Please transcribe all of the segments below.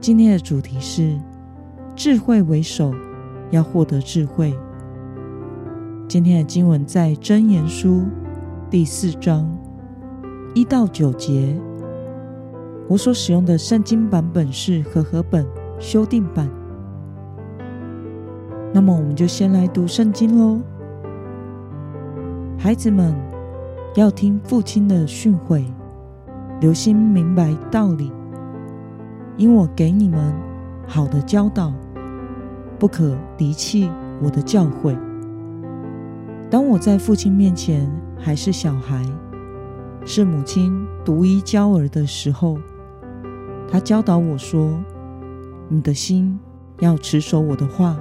今天的主题是智慧为首，要获得智慧。今天的经文在箴言书第四章一到九节。我所使用的圣经版本是和合本修订版。那么，我们就先来读圣经喽。孩子们，要听父亲的训诲，留心明白道理。因我给你们好的教导，不可离弃我的教诲。当我在父亲面前还是小孩，是母亲独一娇儿的时候，他教导我说：“你的心要持守我的话，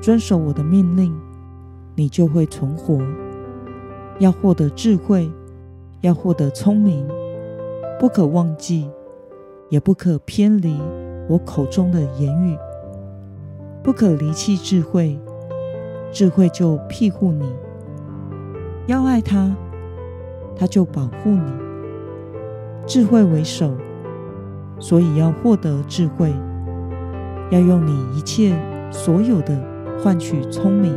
遵守我的命令，你就会存活。要获得智慧，要获得聪明，不可忘记。”也不可偏离我口中的言语，不可离弃智慧，智慧就庇护你；要爱他，他就保护你。智慧为首，所以要获得智慧，要用你一切所有的换取聪明。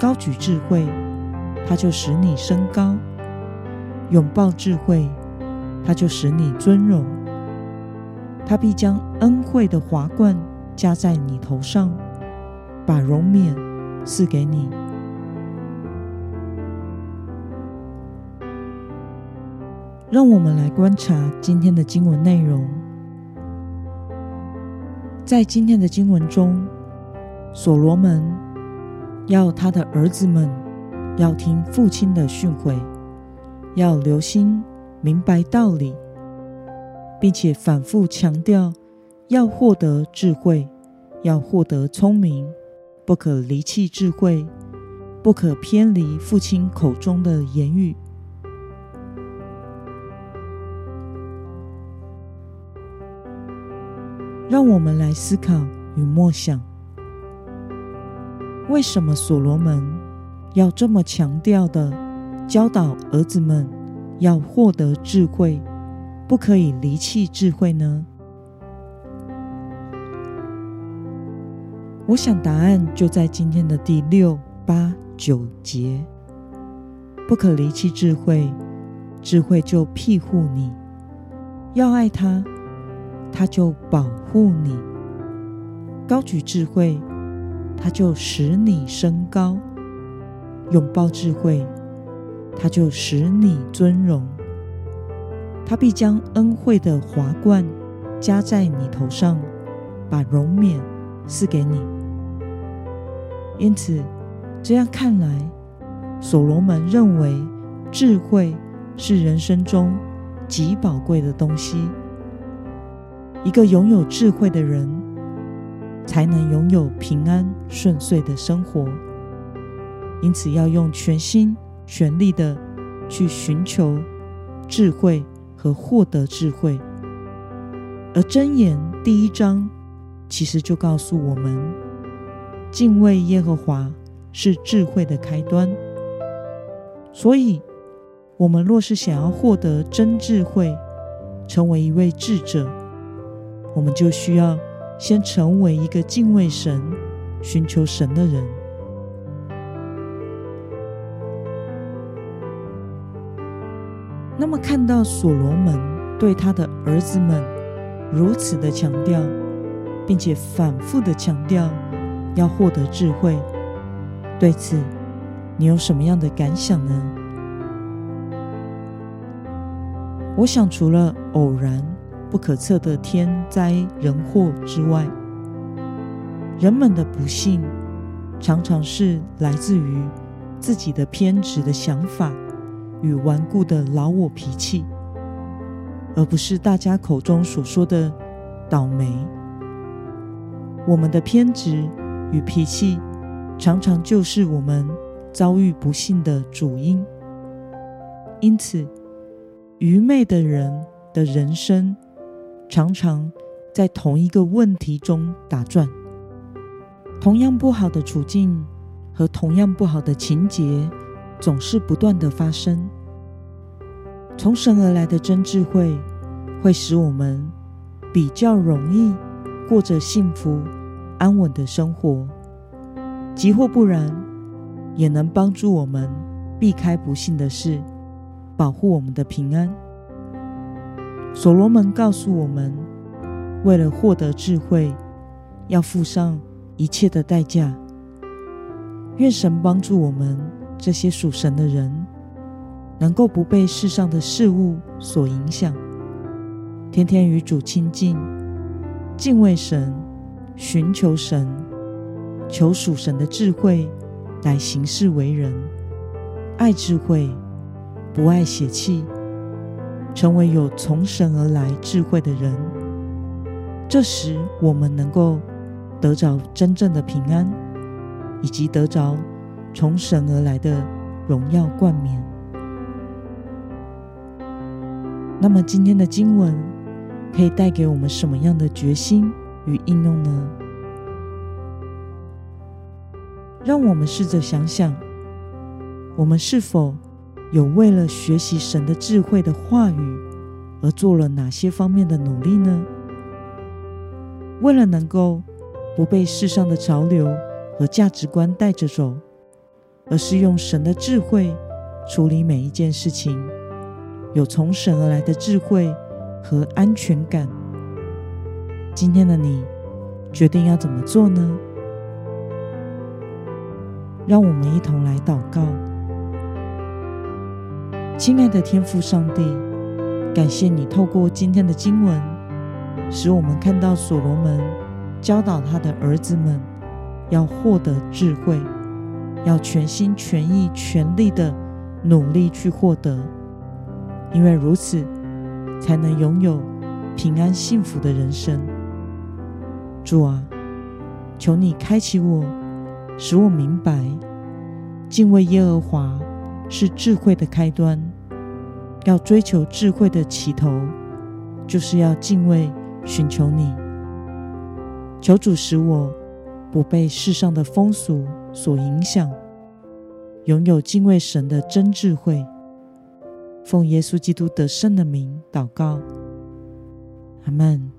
高举智慧，他就使你升高；拥抱智慧。他就使你尊荣，他必将恩惠的华冠加在你头上，把荣冕赐给你。让我们来观察今天的经文内容。在今天的经文中，所罗门要他的儿子们要听父亲的训诲，要留心。明白道理，并且反复强调要获得智慧，要获得聪明，不可离弃智慧，不可偏离父亲口中的言语。让我们来思考与默想：为什么所罗门要这么强调的教导儿子们？要获得智慧，不可以离弃智慧呢？我想答案就在今天的第六、八、九节。不可离弃智慧，智慧就庇护你；要爱他，他就保护你。高举智慧，他就使你升高；拥抱智慧。他就使你尊荣，他必将恩惠的华冠加在你头上，把荣冕赐给你。因此，这样看来，所罗门认为智慧是人生中极宝贵的东西。一个拥有智慧的人，才能拥有平安顺遂的生活。因此，要用全心。全力的去寻求智慧和获得智慧，而箴言第一章其实就告诉我们，敬畏耶和华是智慧的开端。所以，我们若是想要获得真智慧，成为一位智者，我们就需要先成为一个敬畏神、寻求神的人。那么，看到所罗门对他的儿子们如此的强调，并且反复的强调要获得智慧，对此你有什么样的感想呢？我想，除了偶然不可测的天灾人祸之外，人们的不幸常常是来自于自己的偏执的想法。与顽固的老我脾气，而不是大家口中所说的倒霉。我们的偏执与脾气，常常就是我们遭遇不幸的主因。因此，愚昧的人的人生，常常在同一个问题中打转。同样不好的处境和同样不好的情节，总是不断的发生。从神而来的真智慧，会使我们比较容易过着幸福安稳的生活，即或不然，也能帮助我们避开不幸的事，保护我们的平安。所罗门告诉我们，为了获得智慧，要付上一切的代价。愿神帮助我们这些属神的人，能够不被世上的事物所影响，天天与主亲近，敬畏神，寻求神，求属神的智慧来行事为人，爱智慧，不爱血气，成为有从神而来智慧的人。这时，我们能够得着真正的平安，以及得着从神而来的荣耀冠冕。那么，今天的经文可以带给我们什么样的决心与应用呢？让我们试着想想，我们是否有为了学习神的智慧的话语而做了哪些方面的努力呢？为了能够不被世上的潮流和价值观带着走，而是用神的智慧处理每一件事情。有从神而来的智慧和安全感。今天的你决定要怎么做呢？让我们一同来祷告。亲爱的天父上帝，感谢你透过今天的经文，使我们看到所罗门教导他的儿子们要获得智慧，要全心全意全力的努力去获得。因为如此，才能拥有平安幸福的人生。主啊，求你开启我，使我明白，敬畏耶和华是智慧的开端。要追求智慧的起头，就是要敬畏、寻求你。求主使我不被世上的风俗所影响，拥有敬畏神的真智慧。奉耶稣基督得胜的名祷告，阿门。